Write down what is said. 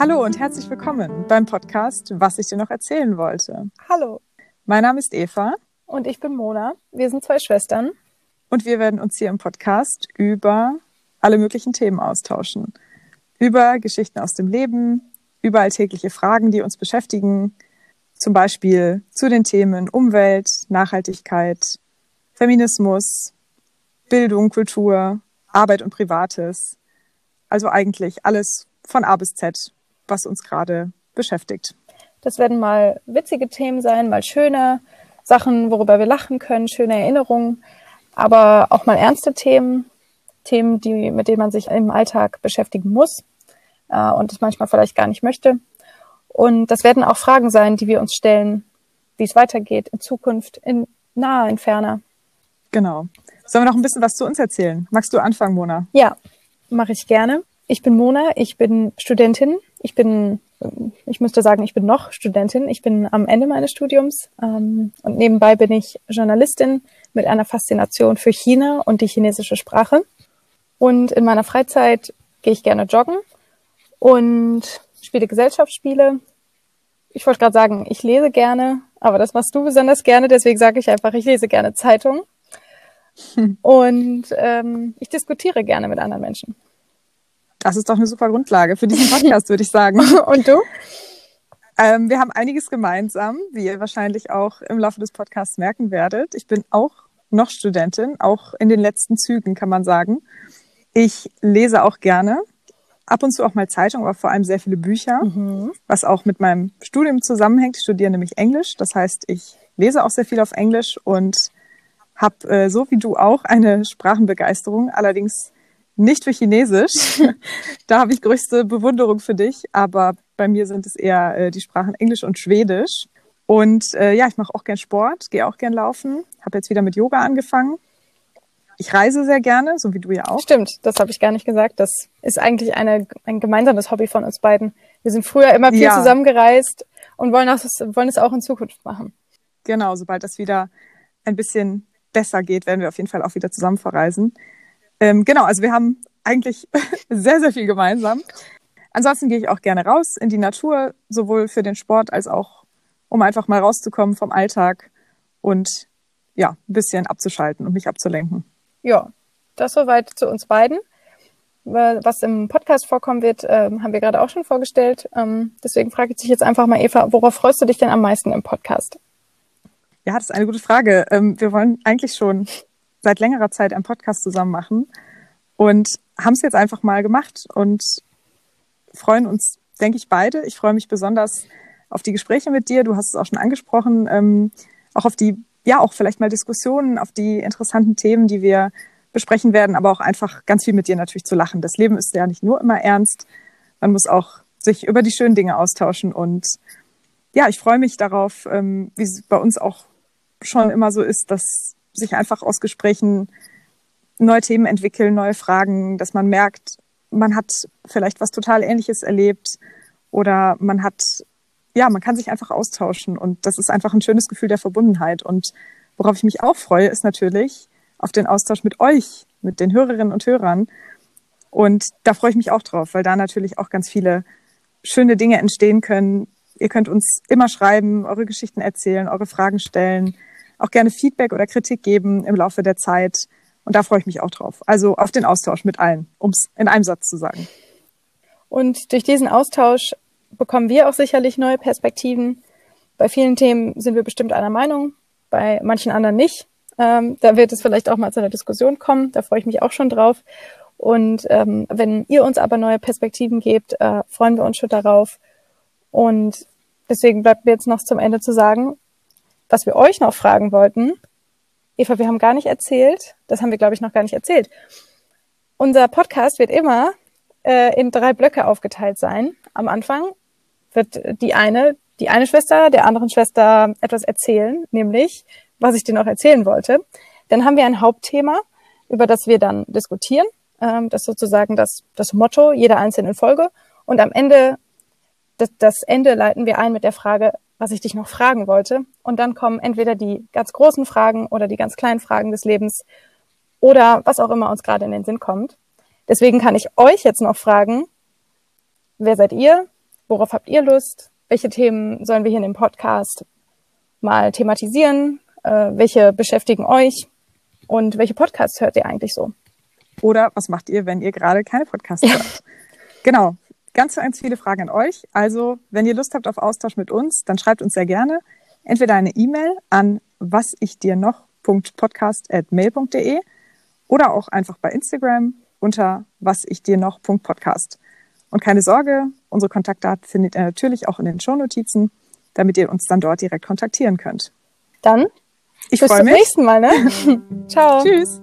Hallo und herzlich willkommen beim Podcast Was ich dir noch erzählen wollte. Hallo. Mein Name ist Eva. Und ich bin Mona. Wir sind zwei Schwestern. Und wir werden uns hier im Podcast über alle möglichen Themen austauschen. Über Geschichten aus dem Leben, über alltägliche Fragen, die uns beschäftigen. Zum Beispiel zu den Themen Umwelt, Nachhaltigkeit, Feminismus, Bildung, Kultur, Arbeit und Privates. Also eigentlich alles von A bis Z, was uns gerade beschäftigt. Das werden mal witzige Themen sein, mal schöne Sachen, worüber wir lachen können, schöne Erinnerungen, aber auch mal ernste Themen, Themen, die, mit denen man sich im Alltag beschäftigen muss äh, und es manchmal vielleicht gar nicht möchte. Und das werden auch Fragen sein, die wir uns stellen, wie es weitergeht in Zukunft, in naher, in ferner. Genau. Sollen wir noch ein bisschen was zu uns erzählen? Magst du anfangen, Mona? Ja, mache ich gerne. Ich bin Mona, ich bin Studentin. Ich bin, ich müsste sagen, ich bin noch Studentin. Ich bin am Ende meines Studiums ähm, und nebenbei bin ich Journalistin mit einer Faszination für China und die chinesische Sprache. Und in meiner Freizeit gehe ich gerne joggen und spiele Gesellschaftsspiele. Ich wollte gerade sagen, ich lese gerne, aber das machst du besonders gerne, deswegen sage ich einfach, ich lese gerne Zeitung. Hm. Und ähm, ich diskutiere gerne mit anderen Menschen. Das ist doch eine super Grundlage für diesen Podcast, würde ich sagen. Und du? Ähm, wir haben einiges gemeinsam, wie ihr wahrscheinlich auch im Laufe des Podcasts merken werdet. Ich bin auch noch Studentin, auch in den letzten Zügen, kann man sagen. Ich lese auch gerne, ab und zu auch mal Zeitung, aber vor allem sehr viele Bücher, mhm. was auch mit meinem Studium zusammenhängt. Ich studiere nämlich Englisch, das heißt, ich lese auch sehr viel auf Englisch und habe, äh, so wie du auch, eine Sprachenbegeisterung. Allerdings nicht für Chinesisch. da habe ich größte Bewunderung für dich. Aber bei mir sind es eher äh, die Sprachen Englisch und Schwedisch. Und äh, ja, ich mache auch gern Sport, gehe auch gern laufen. Habe jetzt wieder mit Yoga angefangen. Ich reise sehr gerne, so wie du ja auch. Stimmt, das habe ich gar nicht gesagt. Das ist eigentlich eine, ein gemeinsames Hobby von uns beiden. Wir sind früher immer viel ja. zusammengereist und wollen, auch, wollen es auch in Zukunft machen. Genau, sobald das wieder ein bisschen besser geht, werden wir auf jeden Fall auch wieder zusammen verreisen. Ähm, genau, also wir haben eigentlich sehr, sehr viel gemeinsam. Ansonsten gehe ich auch gerne raus in die Natur, sowohl für den Sport als auch, um einfach mal rauszukommen vom Alltag und ja, ein bisschen abzuschalten und mich abzulenken. Ja, das soweit zu uns beiden. Was im Podcast vorkommen wird, ähm, haben wir gerade auch schon vorgestellt. Ähm, deswegen frage ich dich jetzt einfach mal, Eva, worauf freust du dich denn am meisten im Podcast? Ja, das ist eine gute Frage. Ähm, wir wollen eigentlich schon seit längerer Zeit einen Podcast zusammen machen und haben es jetzt einfach mal gemacht und freuen uns, denke ich, beide. Ich freue mich besonders auf die Gespräche mit dir. Du hast es auch schon angesprochen, ähm, auch auf die, ja, auch vielleicht mal Diskussionen, auf die interessanten Themen, die wir besprechen werden, aber auch einfach ganz viel mit dir natürlich zu lachen. Das Leben ist ja nicht nur immer ernst. Man muss auch sich über die schönen Dinge austauschen und ja, ich freue mich darauf, ähm, wie es bei uns auch schon immer so ist, dass sich einfach aus Gesprächen neue Themen entwickeln, neue Fragen, dass man merkt, man hat vielleicht was total Ähnliches erlebt oder man hat, ja, man kann sich einfach austauschen und das ist einfach ein schönes Gefühl der Verbundenheit. Und worauf ich mich auch freue, ist natürlich auf den Austausch mit euch, mit den Hörerinnen und Hörern. Und da freue ich mich auch drauf, weil da natürlich auch ganz viele schöne Dinge entstehen können. Ihr könnt uns immer schreiben, eure Geschichten erzählen, eure Fragen stellen auch gerne Feedback oder Kritik geben im Laufe der Zeit. Und da freue ich mich auch drauf. Also auf den Austausch mit allen, um es in einem Satz zu sagen. Und durch diesen Austausch bekommen wir auch sicherlich neue Perspektiven. Bei vielen Themen sind wir bestimmt einer Meinung, bei manchen anderen nicht. Ähm, da wird es vielleicht auch mal zu einer Diskussion kommen. Da freue ich mich auch schon drauf. Und ähm, wenn ihr uns aber neue Perspektiven gebt, äh, freuen wir uns schon darauf. Und deswegen bleibt mir jetzt noch zum Ende zu sagen, was wir euch noch fragen wollten, Eva, wir haben gar nicht erzählt, das haben wir, glaube ich, noch gar nicht erzählt. Unser Podcast wird immer äh, in drei Blöcke aufgeteilt sein. Am Anfang wird die eine, die eine Schwester der anderen Schwester etwas erzählen, nämlich, was ich dir noch erzählen wollte. Dann haben wir ein Hauptthema, über das wir dann diskutieren. Ähm, das ist sozusagen das, das Motto jeder einzelnen Folge. Und am Ende, das, das Ende leiten wir ein mit der Frage, was ich dich noch fragen wollte. Und dann kommen entweder die ganz großen Fragen oder die ganz kleinen Fragen des Lebens oder was auch immer uns gerade in den Sinn kommt. Deswegen kann ich euch jetzt noch fragen, wer seid ihr? worauf habt ihr Lust? Welche Themen sollen wir hier in dem Podcast mal thematisieren? Äh, welche beschäftigen euch? Und welche Podcasts hört ihr eigentlich so? Oder was macht ihr, wenn ihr gerade keine Podcasts ja. hört? Genau. Ganz, ganz viele Fragen an euch. Also, wenn ihr Lust habt auf Austausch mit uns, dann schreibt uns sehr gerne entweder eine E-Mail an was ich dir noch.podcast.mail.de oder auch einfach bei Instagram unter was ich dir noch.podcast. Und keine Sorge, unsere Kontaktdaten findet ihr natürlich auch in den Shownotizen, damit ihr uns dann dort direkt kontaktieren könnt. Dann ich bis zum mich. nächsten Mal, ne? Ciao. Tschüss.